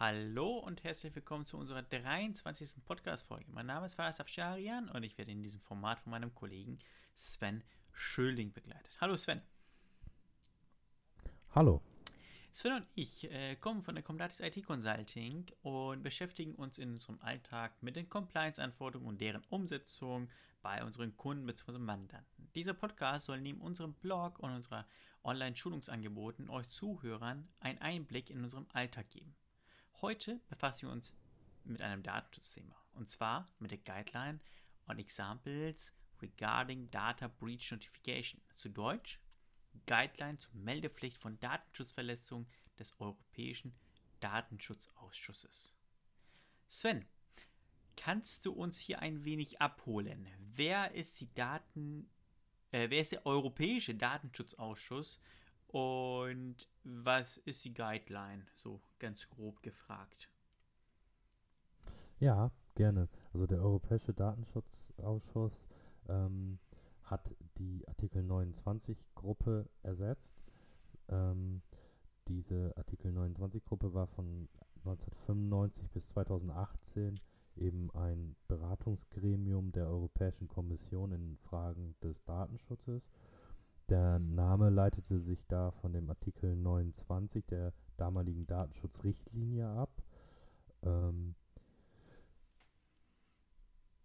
Hallo und herzlich willkommen zu unserer 23. Podcast-Folge. Mein Name ist Faras Afsharian und ich werde in diesem Format von meinem Kollegen Sven Schöling begleitet. Hallo Sven. Hallo. Sven und ich äh, kommen von der Comdatis IT Consulting und beschäftigen uns in unserem Alltag mit den Compliance-Anforderungen und deren Umsetzung bei unseren Kunden bzw. Mandanten. Dieser Podcast soll neben unserem Blog und unserer Online-Schulungsangeboten euch Zuhörern einen Einblick in unserem Alltag geben. Heute befassen wir uns mit einem Datenschutzthema und zwar mit der Guideline on Examples regarding Data Breach Notification. Zu Deutsch Guideline zur Meldepflicht von Datenschutzverletzungen des Europäischen Datenschutzausschusses. Sven, kannst du uns hier ein wenig abholen? Wer ist die Daten, äh, wer ist der Europäische Datenschutzausschuss und was ist die Guideline? So ganz grob gefragt. Ja, gerne. Also der Europäische Datenschutzausschuss ähm, hat die Artikel 29 Gruppe ersetzt. Ähm, diese Artikel 29 Gruppe war von 1995 bis 2018 eben ein Beratungsgremium der Europäischen Kommission in Fragen des Datenschutzes der Name leitete sich da von dem Artikel 29 der damaligen Datenschutzrichtlinie ab. Ähm,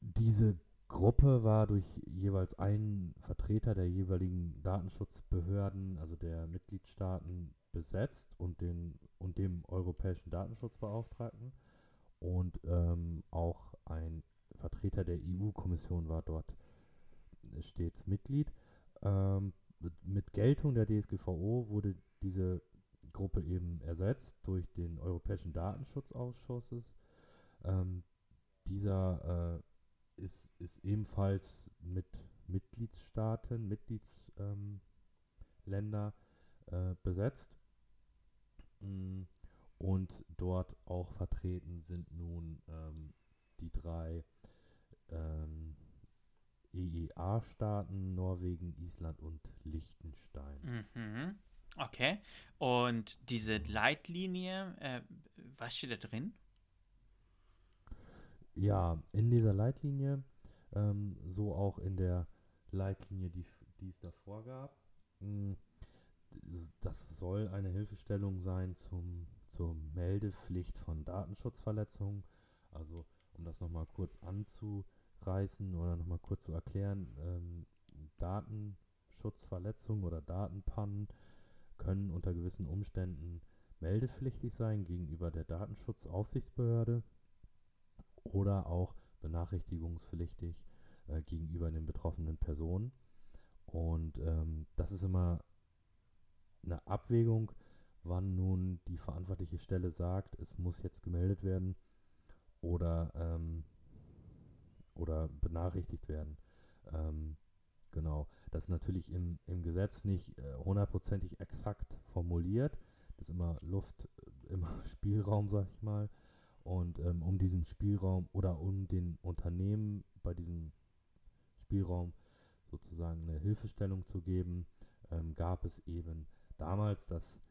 diese Gruppe war durch jeweils einen Vertreter der jeweiligen Datenschutzbehörden, also der Mitgliedstaaten, besetzt und, den, und dem europäischen Datenschutzbeauftragten. Und ähm, auch ein Vertreter der EU-Kommission war dort stets Mitglied. Ähm, mit Geltung der DSGVO wurde diese Gruppe eben ersetzt durch den Europäischen Datenschutzausschusses. Ähm, dieser äh, ist, ist ebenfalls mit Mitgliedstaaten, Mitgliedsländer ähm, äh, besetzt. Mm, und dort auch vertreten sind nun ähm, die drei ähm, EEA-Staaten, Norwegen, Island und Liechtenstein. Mhm. Okay. Und diese Leitlinie, äh, was steht da drin? Ja, in dieser Leitlinie, ähm, so auch in der Leitlinie, die, die es davor gab, mh, hm, das soll eine Hilfestellung sein zum, zur Meldepflicht von Datenschutzverletzungen. Also, um das nochmal kurz anzu reißen oder nochmal kurz zu erklären, ähm, Datenschutzverletzungen oder Datenpannen können unter gewissen Umständen meldepflichtig sein gegenüber der Datenschutzaufsichtsbehörde oder auch benachrichtigungspflichtig äh, gegenüber den betroffenen Personen. Und ähm, das ist immer eine Abwägung, wann nun die verantwortliche Stelle sagt, es muss jetzt gemeldet werden oder ähm, oder benachrichtigt werden. Ähm, genau. Das ist natürlich im, im Gesetz nicht äh, hundertprozentig äh, exakt formuliert. Das ist immer Luft, äh, immer Spielraum, sag ich mal. Und ähm, um diesen Spielraum oder um den Unternehmen bei diesem Spielraum sozusagen eine Hilfestellung zu geben, ähm, gab es eben damals das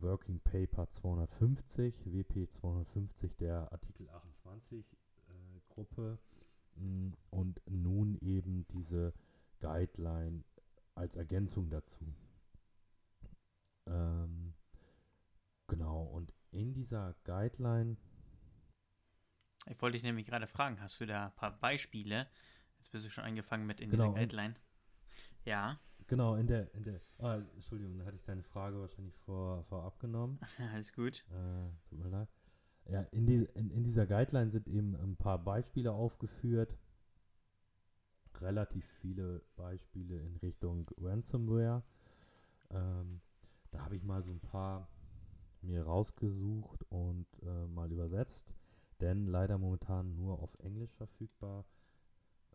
Working Paper 250, WP 250 der Artikel 28 äh, Gruppe und nun eben diese Guideline als Ergänzung dazu. Ähm, genau, und in dieser Guideline. Ich wollte dich nämlich gerade fragen, hast du da ein paar Beispiele? Jetzt bist du schon angefangen mit in genau, dieser Guideline. Ja. Genau, in der, in der, ah, Entschuldigung, da hatte ich deine Frage wahrscheinlich vor, vorab genommen. Alles gut. Äh, tut mir leid. Ja, in, die, in, in dieser Guideline sind eben ein paar Beispiele aufgeführt. Relativ viele Beispiele in Richtung Ransomware. Ähm, da habe ich mal so ein paar mir rausgesucht und äh, mal übersetzt. Denn leider momentan nur auf Englisch verfügbar.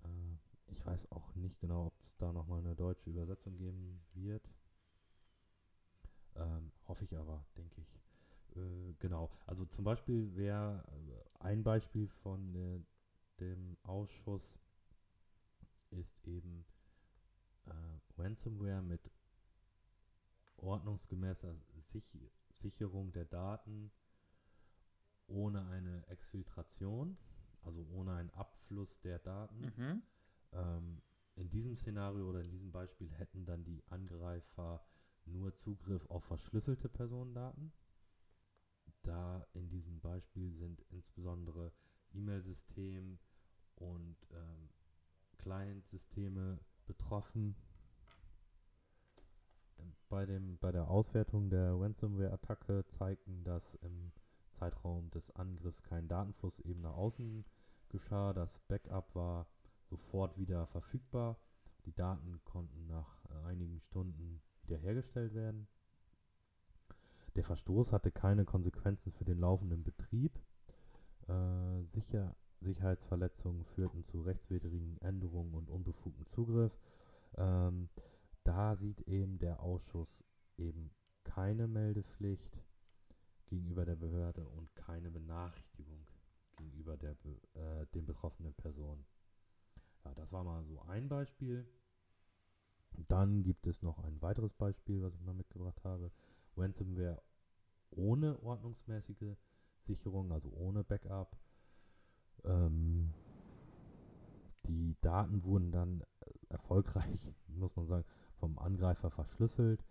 Äh, ich weiß auch nicht genau, ob es da nochmal eine deutsche Übersetzung geben wird. Ähm, hoffe ich aber, denke ich. Äh, genau, also zum Beispiel wäre äh, ein Beispiel von äh, dem Ausschuss ist eben Ransomware mit ordnungsgemäßer Sich Sicherung der Daten ohne eine Exfiltration, also ohne einen Abfluss der Daten. Mhm. Ähm, in diesem Szenario oder in diesem Beispiel hätten dann die Angreifer nur Zugriff auf verschlüsselte Personendaten. Da in diesem Beispiel sind insbesondere E-Mail-System und ähm, Client-Systeme betroffen. Bei, dem, bei der Auswertung der Ransomware-Attacke zeigten, dass im Zeitraum des Angriffs kein Datenfluss eben nach außen geschah. Das Backup war sofort wieder verfügbar. Die Daten konnten nach äh, einigen Stunden wiederhergestellt werden. Der Verstoß hatte keine Konsequenzen für den laufenden Betrieb. Äh, sicher, Sicherheitsverletzungen führten zu rechtswidrigen Änderungen und unbefugten Zugriff. Ähm, da sieht eben der Ausschuss eben keine Meldepflicht gegenüber der Behörde und keine Benachrichtigung gegenüber der, äh, den betroffenen Personen. Ja, das war mal so ein Beispiel. Dann gibt es noch ein weiteres Beispiel, was ich mal mitgebracht habe. Ransomware ohne ordnungsmäßige Sicherung, also ohne Backup. Ähm, die Daten wurden dann äh, erfolgreich, muss man sagen, vom Angreifer verschlüsselt.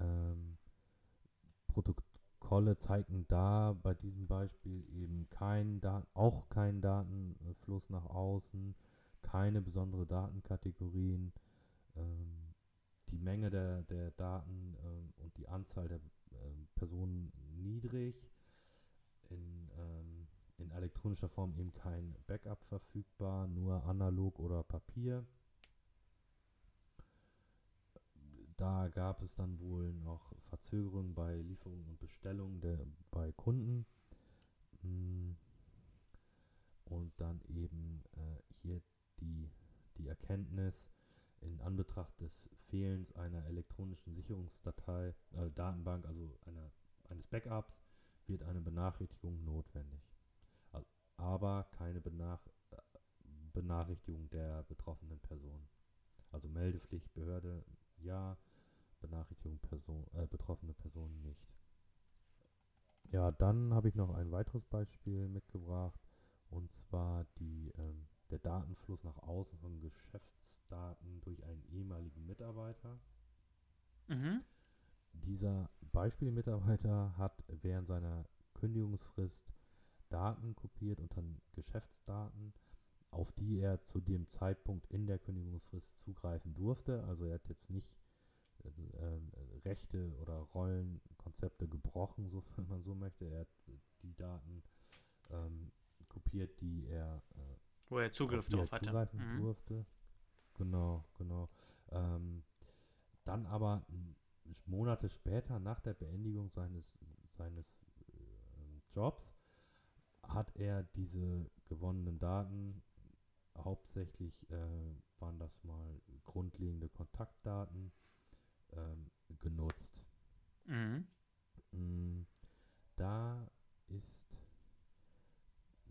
Ähm, Protokolle zeigten da bei diesem Beispiel eben keinen auch keinen Datenfluss nach außen, keine besondere Datenkategorien. Ähm, die Menge der, der Daten ähm, und die Anzahl der Personen niedrig. In, ähm, in elektronischer Form eben kein Backup verfügbar, nur analog oder Papier. Da gab es dann wohl noch Verzögerungen bei Lieferungen und Bestellungen der, bei Kunden. Mm. Und dann eben äh, hier die, die Erkenntnis, in Anbetracht des Fehlens einer elektronischen Sicherungsdatei, äh, Datenbank, also einer, eines Backups, wird eine Benachrichtigung notwendig. Aber keine Benach Benachrichtigung der betroffenen Person. Also Meldepflicht, Behörde, ja, Benachrichtigung Person, äh, betroffene Person nicht. Ja, dann habe ich noch ein weiteres Beispiel mitgebracht und zwar die, ähm, der Datenfluss nach außen von Geschäftsdaten durch einen ehemaligen Mitarbeiter. Mhm. Dieser Beispielmitarbeiter hat während seiner Kündigungsfrist Daten kopiert unter Geschäftsdaten, auf die er zu dem Zeitpunkt in der Kündigungsfrist zugreifen durfte. Also er hat jetzt nicht äh, Rechte oder Rollenkonzepte gebrochen, so, wenn man so möchte. Er hat die Daten ähm, kopiert, die er äh, wo er Zugriff drauf hatte. Zugreifen mhm. durfte. Genau, genau. Ähm, dann aber Monate später, nach der Beendigung seines, seines äh, Jobs, hat er diese gewonnenen Daten, hauptsächlich äh, waren das mal grundlegende Kontaktdaten, ähm, genutzt. Mhm. Mm, da ist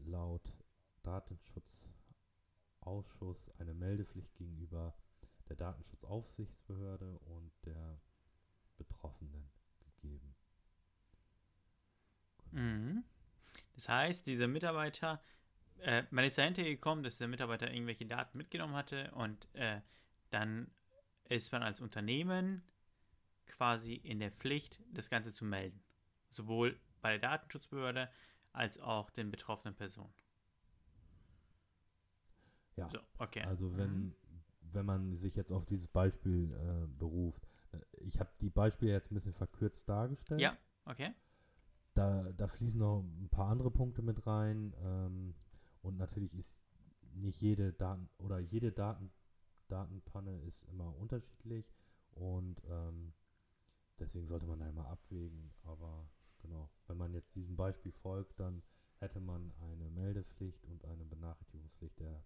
laut Datenschutzausschuss eine Meldepflicht gegenüber der Datenschutzaufsichtsbehörde und der Betroffenen gegeben. Mhm. Das heißt, dieser Mitarbeiter, äh, man ist dahinter gekommen, dass der Mitarbeiter irgendwelche Daten mitgenommen hatte und äh, dann ist man als Unternehmen quasi in der Pflicht, das Ganze zu melden. Sowohl bei der Datenschutzbehörde als auch den betroffenen Personen. Ja, so, okay. also wenn, mhm. wenn man sich jetzt auf dieses Beispiel äh, beruft, äh, ich habe die Beispiele jetzt ein bisschen verkürzt dargestellt. Ja, okay. Da, da fließen noch ein paar andere Punkte mit rein ähm, und natürlich ist nicht jede Daten oder jede Daten, Datenpanne ist immer unterschiedlich und ähm, deswegen sollte man da immer abwägen, aber genau, wenn man jetzt diesem Beispiel folgt, dann hätte man eine Meldepflicht und eine Benachrichtigungspflicht der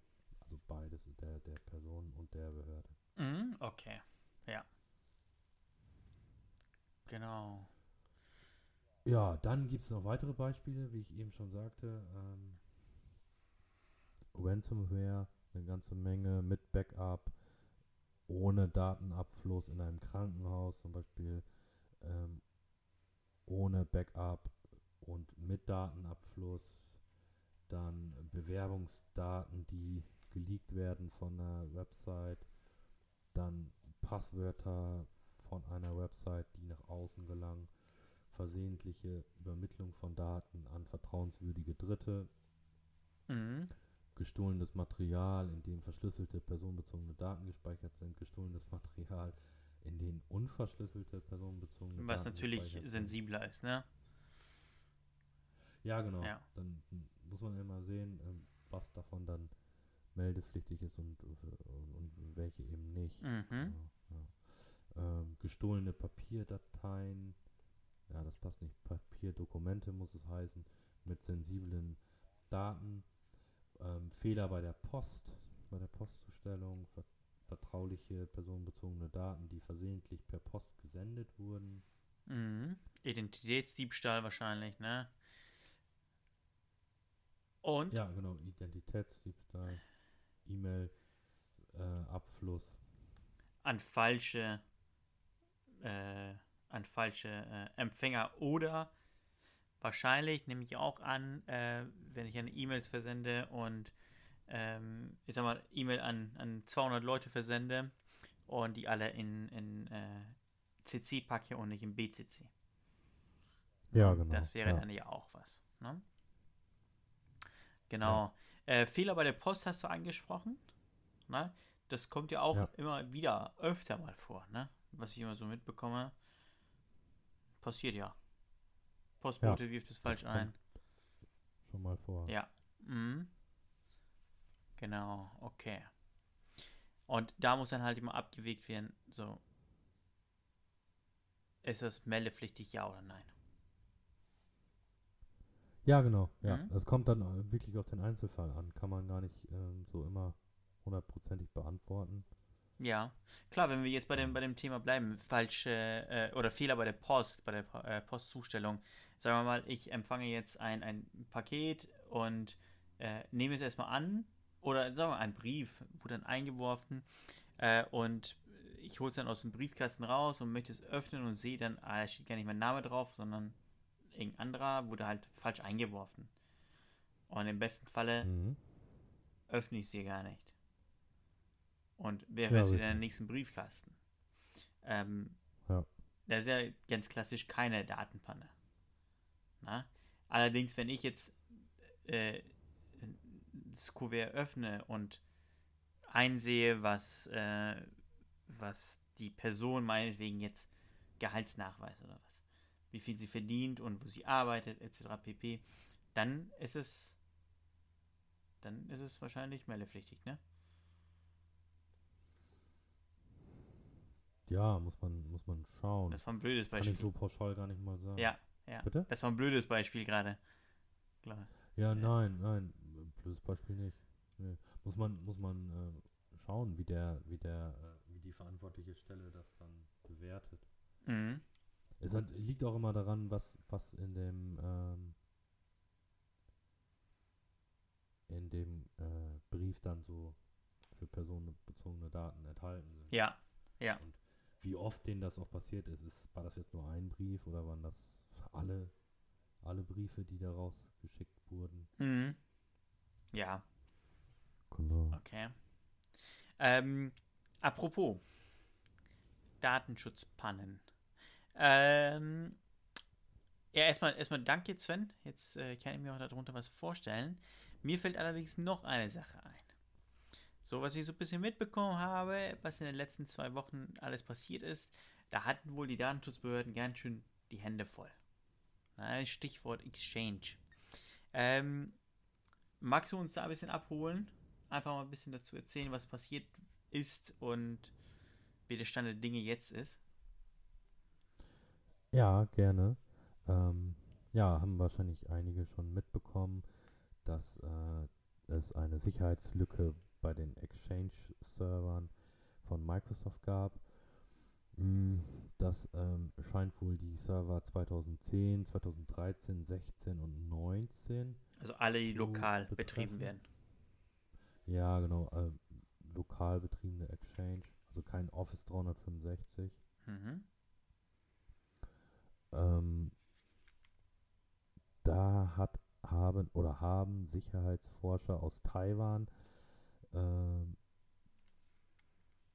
also beides, der, der Person und der Behörde. Mhm, okay. Ja. Genau. Ja, dann gibt es noch weitere Beispiele, wie ich eben schon sagte. Ähm, Ransomware, eine ganze Menge mit Backup, ohne Datenabfluss in einem Krankenhaus zum Beispiel, ähm, ohne Backup und mit Datenabfluss, dann Bewerbungsdaten, die geleakt werden von einer Website, dann Passwörter von einer Website, die nach außen gelangen, versehentliche Übermittlung von Daten an vertrauenswürdige Dritte, Mhm. gestohlenes Material, in dem verschlüsselte personenbezogene Daten gespeichert sind, gestohlenes Material, in dem unverschlüsselte personenbezogene Was Daten natürlich gespeichert sind. sensibler ist, ne? Ja, genau. Ja. Dann muss man immer sehen, ähm, was davon dann meldepflichtig ist und, und welche eben nicht. Mhm. Ja, ja. Ähm, gestohlene Papierdateien, ja, das passt nicht. Papierdokumente muss es heißen, mit sensiblen Daten. Ähm, Fehler bei der Post, bei der Postzustellung, ver vertrauliche personenbezogene Daten, die versehentlich per Post gesendet wurden. Mhm. Identitätsdiebstahl wahrscheinlich, ne? Und Ja, genau, Identitätsdiebstahl, E-Mail, äh, an falsche, äh, an falsche äh, Empfänger oder wahrscheinlich nehme ich auch an, äh, wenn ich eine E-Mails versende und ähm, ich sag mal E-Mail an, an 200 Leute versende und die alle in, in äh, CC packe und nicht in BCC. Ja, genau. Das wäre ja. dann ja auch was. Ne? Genau. Äh, Fehler bei der Post hast du angesprochen. Ne? Das kommt ja auch Ja. immer wieder öfter mal vor, ne? was ich immer so mitbekomme. Passiert ja. Postbote wirft es falsch ein. Schon mal vor. Ja. Mhm. Genau, okay. Und da muss dann halt immer abgewegt werden, so. Ist das meldepflichtig, ja oder nein? Ja, genau. Ja, Mhm. es kommt dann äh, wirklich auf den Einzelfall an. Kann man gar nicht ähm, so immer hundertprozentig beantworten. Ja, klar, wenn wir jetzt bei dem, bei dem Thema bleiben, falsche äh, oder Fehler bei der Post, bei der äh, Postzustellung. Sagen wir mal, ich empfange jetzt ein, ein Paket und äh, nehme es erstmal an oder sagen wir mal, ein Brief wurde dann eingeworfen äh, und ich hole es dann aus dem Briefkasten raus und möchte es öffnen und sehe dann, ah, da steht gar nicht mein Name drauf, sondern irgendein anderer wurde halt falsch eingeworfen. Und im besten Falle Mhm. öffne ich sie gar nicht. Und wer Ja, in den richtig. nächsten Briefkasten. Ähm, Ja. Das ist ja ganz klassisch keine Datenpanne. Na? Allerdings, wenn ich jetzt äh, das Kuvert öffne und einsehe, was, äh, was die Person meinetwegen jetzt Gehaltsnachweis oder was, wie viel sie verdient und wo sie arbeitet, etc. pp., dann ist es dann ist es wahrscheinlich meldepflichtig, ne? Ja, muss man, muss man schauen. Das war ein blödes Kann Beispiel. ich so pauschal gar nicht mal sagen. Ja, ja. Bitte? Das war ein blödes Beispiel gerade. Klar. Ja, nein, nein, blödes Beispiel nicht. Nee. Muss man, muss man äh, schauen, wie der, wie der, äh, wie die verantwortliche Stelle das dann bewertet. Mhm. Es hat, liegt auch immer daran, was, was in dem, ähm, in dem äh, Brief dann so für personenbezogene Daten enthalten sind. Ja, ja. Wie oft denen das auch passiert ist, ist, war das jetzt nur ein Brief oder waren das alle, alle Briefe, die daraus geschickt wurden? Mhm. Ja, Genau. okay. Ähm, apropos Datenschutzpannen. Ähm, ja, erstmal, erstmal danke, Sven. Jetzt äh, kann ich mir auch darunter was vorstellen. Mir fällt allerdings noch eine Sache ein. So, was ich so ein bisschen mitbekommen habe, was in den letzten zwei Wochen alles passiert ist, da hatten wohl die Datenschutzbehörden ganz schön die Hände voll. Na, Stichwort Exchange. Ähm, magst du uns da ein bisschen abholen? Einfach mal ein bisschen dazu erzählen, was passiert ist und wie der Stand der Dinge jetzt ist. Ja, gerne. Ähm, ja, haben wahrscheinlich einige schon mitbekommen, dass äh, es eine Sicherheitslücke bei den Exchange-Servern von Microsoft gab. Mm, Das ähm, scheint wohl die Server 2010, 2013, 16 und 19 Also alle, die So lokal betreffen. betrieben werden. Ja, genau. Äh, lokal betriebene Exchange, also kein Office 365. Mhm. Ähm, da haben oder haben Sicherheitsforscher aus Taiwan ähm,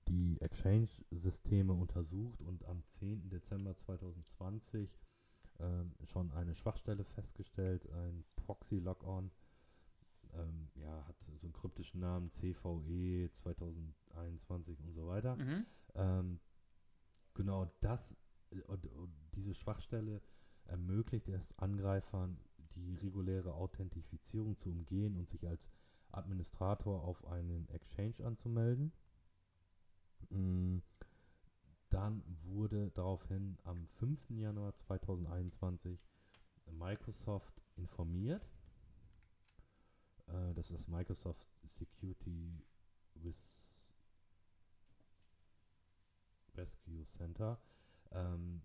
die Exchange-Systeme untersucht und am 10. Dezember 2020 ähm, schon eine Schwachstelle festgestellt, ein Proxy-Logon. Ähm, ja, hat so einen kryptischen Namen, CVE 2021 und so weiter. Mhm. Ähm, genau das, und, und diese Schwachstelle ermöglicht es Angreifern, die reguläre Authentifizierung zu umgehen und sich als Administrator auf einen Exchange anzumelden. Mm, Dann wurde daraufhin am 5. Januar 2021 Microsoft informiert. Äh, das Microsoft Security Res Rescue Center. Ähm,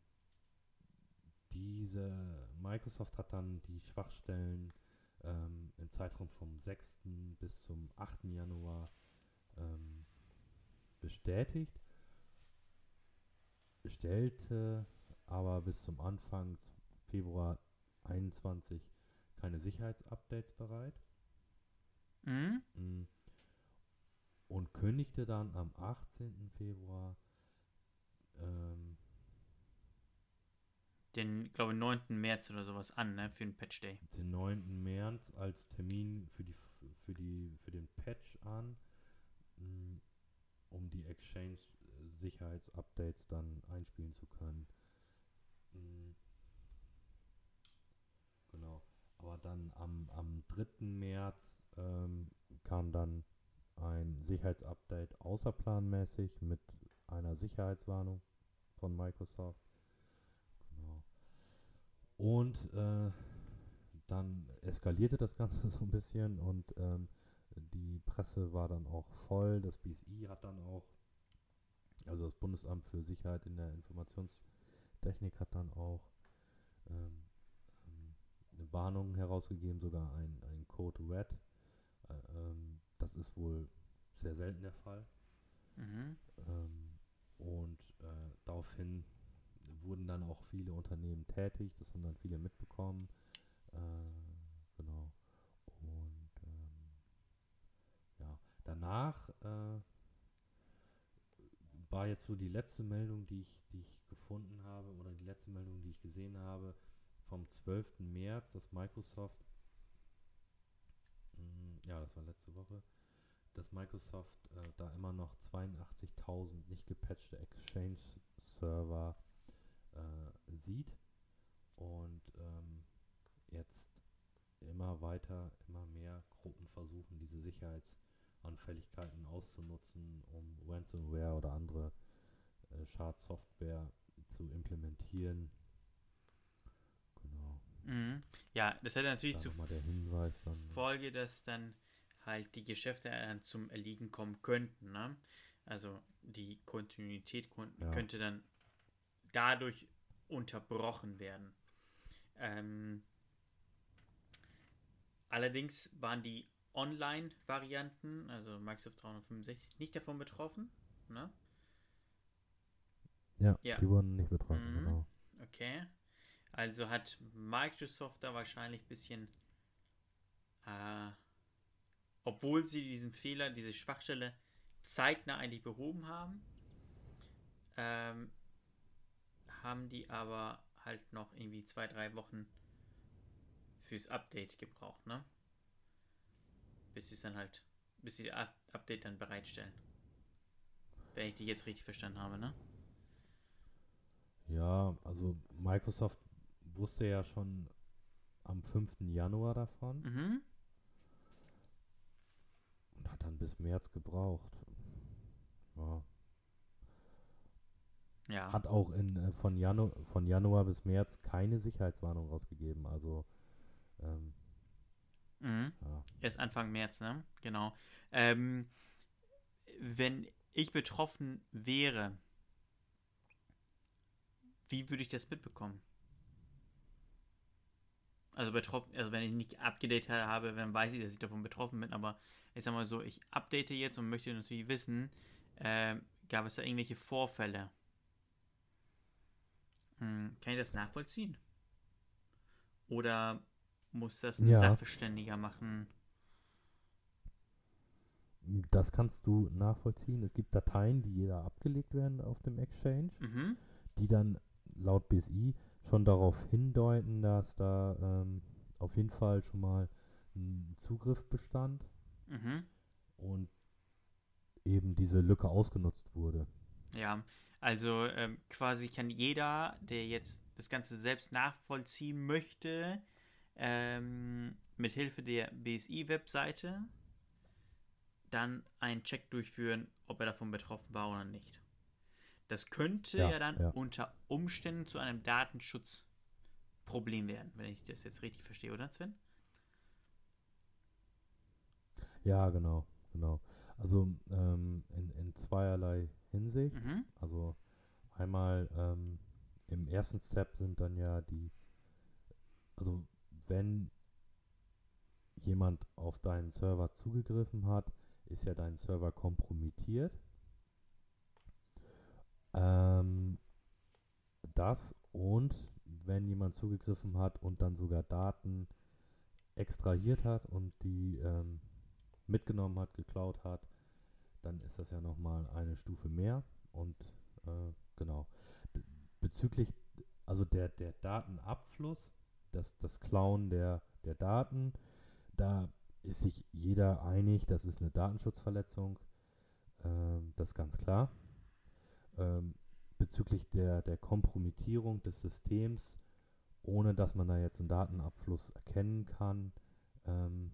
diese Microsoft hat dann die Schwachstellen ähm, im Zeitraum vom 6. bis zum 8. Januar ähm, bestätigt, stellte aber bis zum Anfang Februar 21 keine Sicherheitsupdates bereit Mhm. mm, und kündigte dann am 18. Februar ähm, Den, glaube ich, 9. März oder sowas an, ne? Für den Patch Day. den 9. März als Termin für die für die für den Patch an, mm, um die Exchange äh, dann einspielen zu können. Mm. Genau. Aber dann am, am 3. März ähm, kam dann ein Sicherheitsupdate außerplanmäßig mit einer Sicherheitswarnung von Microsoft. Und äh, dann eskalierte das Ganze so ein bisschen und ähm, die Presse war dann auch voll. Das BSI hat dann auch, also das Bundesamt für Sicherheit in der Informationstechnik hat dann auch ähm, ähm, eine Warnung herausgegeben, sogar ein, ein Code Red. Äh, ähm, das ist wohl sehr selten der Fall. Mhm. Ähm, und äh, daraufhin wurden dann auch viele Unternehmen tätig, das haben dann viele mitbekommen. Äh, genau. Und ähm, ja, danach äh, war jetzt so die letzte Meldung, die ich, die ich gefunden habe, oder die letzte Meldung, die ich gesehen habe, vom 12. März, dass Microsoft, mh, ja, das war letzte Woche, dass Microsoft äh, da immer noch 82.000 nicht gepatchte Exchange-Server äh, sieht und ähm, jetzt immer weiter, immer mehr Gruppen versuchen, diese Sicherheitsanfälligkeiten auszunutzen, um Ransomware oder andere äh, Schadsoftware zu implementieren. Genau. Mhm. Ja, das hätte natürlich zu. Folge, dass dann halt die Geschäfte äh, zum Erliegen kommen könnten. Ne? Also die Kontinuität kon Ja. könnte dann dadurch unterbrochen werden. Ähm, allerdings waren die Online-Varianten, also Microsoft 365, nicht davon betroffen. Ne? Ja, Ja. die wurden nicht betroffen, Mhm. genau. Okay. Also hat Microsoft da wahrscheinlich ein bisschen, äh, obwohl sie diesen Fehler, diese Schwachstelle zeitnah eigentlich behoben haben, ähm, haben die aber halt noch irgendwie zwei, drei Wochen fürs Update gebraucht, ne? Bis sie es dann halt, bis sie das Up Update dann bereitstellen. Wenn ich die jetzt richtig verstanden habe, ne? Ja, also Microsoft wusste ja schon am 5. Januar davon Mhm. und hat dann bis März gebraucht. Ja. Ja. Hat auch in, äh, von, Janu von Januar bis März keine Sicherheitswarnung rausgegeben. Also, ähm, Mhm. ja. Erst Anfang März, ne? Genau. Ähm, wenn ich betroffen wäre, wie würde ich das mitbekommen? Also betroffen, also wenn ich nicht abgedatet habe, dann weiß ich, dass ich davon betroffen bin, aber ich sag mal so, ich update jetzt und möchte natürlich wissen, ähm, gab es da irgendwelche Vorfälle? Hm, kann ich das nachvollziehen? Oder muss das ein Ja. Sachverständiger machen? Das kannst du nachvollziehen. Es gibt Dateien, die jeder abgelegt werden auf dem Exchange, Mhm. die dann laut BSI schon darauf hindeuten, dass da ähm, auf jeden Fall schon mal ein Zugriff bestand Mhm. und eben diese Lücke ausgenutzt wurde. Ja, also ähm, quasi kann jeder, der jetzt das Ganze selbst nachvollziehen möchte, ähm, mit Hilfe der BSI-Webseite dann einen Check durchführen, ob er davon betroffen war oder nicht. Das könnte ja, Ja, dann ja. unter Umständen zu einem Datenschutzproblem werden, wenn ich das jetzt richtig verstehe, oder Sven? Ja, genau, genau. Also ähm, in, in zweierlei Hinsicht. Mhm. Also einmal ähm, im ersten Step sind dann ja die, also wenn jemand auf deinen Server zugegriffen hat, ist ja dein Server kompromittiert. Ähm, das und wenn jemand zugegriffen hat und dann sogar Daten extrahiert hat und die ähm, mitgenommen hat, geklaut hat, dann ist das ja nochmal eine Stufe mehr. Und äh, genau. Bezüglich, also der, der Datenabfluss, das, das Klauen der, der Daten, da ist sich jeder einig, das ist eine Datenschutzverletzung. Ähm, das ist ganz klar. Ähm, bezüglich der, der Kompromittierung des Systems, ohne dass man da jetzt einen Datenabfluss erkennen kann, ähm,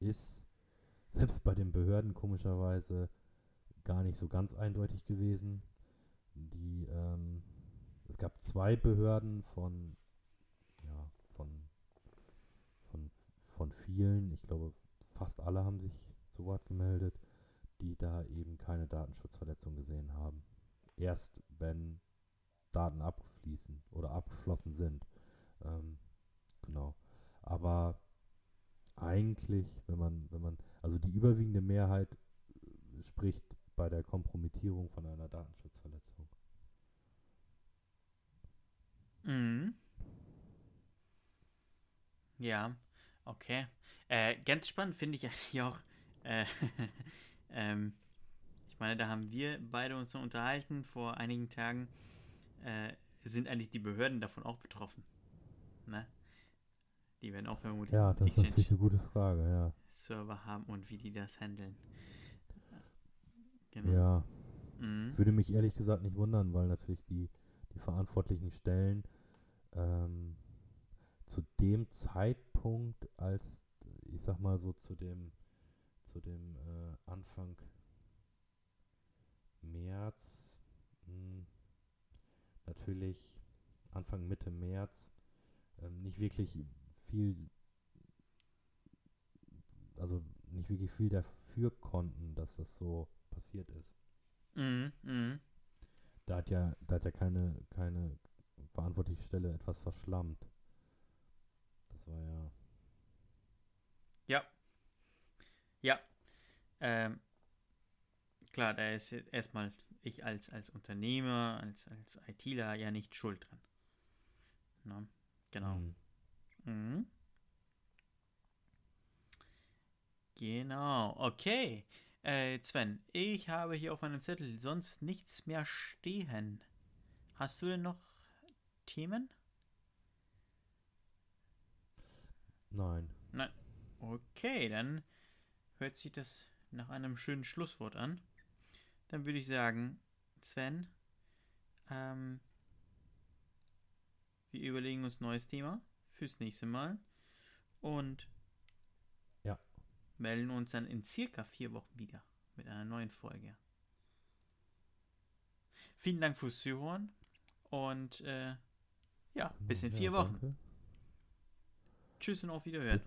ist selbst bei den Behörden komischerweise gar nicht so ganz eindeutig gewesen. Die, ähm, es gab zwei Behörden von, ja, von, von, von vielen, ich glaube fast alle haben sich zu Wort gemeldet, die da eben keine Datenschutzverletzung gesehen haben. Erst wenn Daten abfließen oder abgeflossen sind. Ähm, genau. Aber eigentlich, wenn man, wenn man, also die überwiegende Mehrheit äh, spricht bei der Kompromittierung von einer Datenschutzverletzung. Mhm. Ja, okay. Äh, ganz spannend finde ich eigentlich auch, äh, ähm, ich meine, da haben wir beide uns noch unterhalten vor einigen Tagen, äh, sind eigentlich die Behörden davon auch betroffen? Ne? Die werden auch vermutlich Ja, das ist natürlich eine gute Frage, ja. Exchange-Server haben und wie die das handeln. Genau. Ja, Mhm. würde mich ehrlich gesagt nicht wundern, weil natürlich die, die verantwortlichen Stellen ähm, zu dem Zeitpunkt, als ich sag mal so zu dem zu dem äh, Anfang März, mh, natürlich Anfang Mitte März ähm, nicht wirklich viel, also nicht wirklich viel dafür konnten, dass das so passiert ist. Mhm. Mhm. Da hat ja, da hat ja keine, keine verantwortliche Stelle etwas verschlammt. Das war ja. Ja. Ja. Ähm, klar, da ist erstmal ich als, als Unternehmer, als, als ITler ja nicht schuld dran. Ne? Genau. Mhm. Mhm. Genau, okay. Äh, Sven, ich habe hier auf meinem Zettel sonst nichts mehr stehen. Hast du denn noch Themen? Nein. Okay, dann hört sich das nach einem schönen Schlusswort an. Dann würde ich sagen, Sven, ähm, wir überlegen uns ein neues Thema fürs nächste Mal und. Melden uns dann in circa vier Wochen wieder mit einer neuen Folge. Vielen Dank fürs Zuhören und äh, ja, bis in Ja, vier Wochen. danke. Tschüss und auf Wiederhören.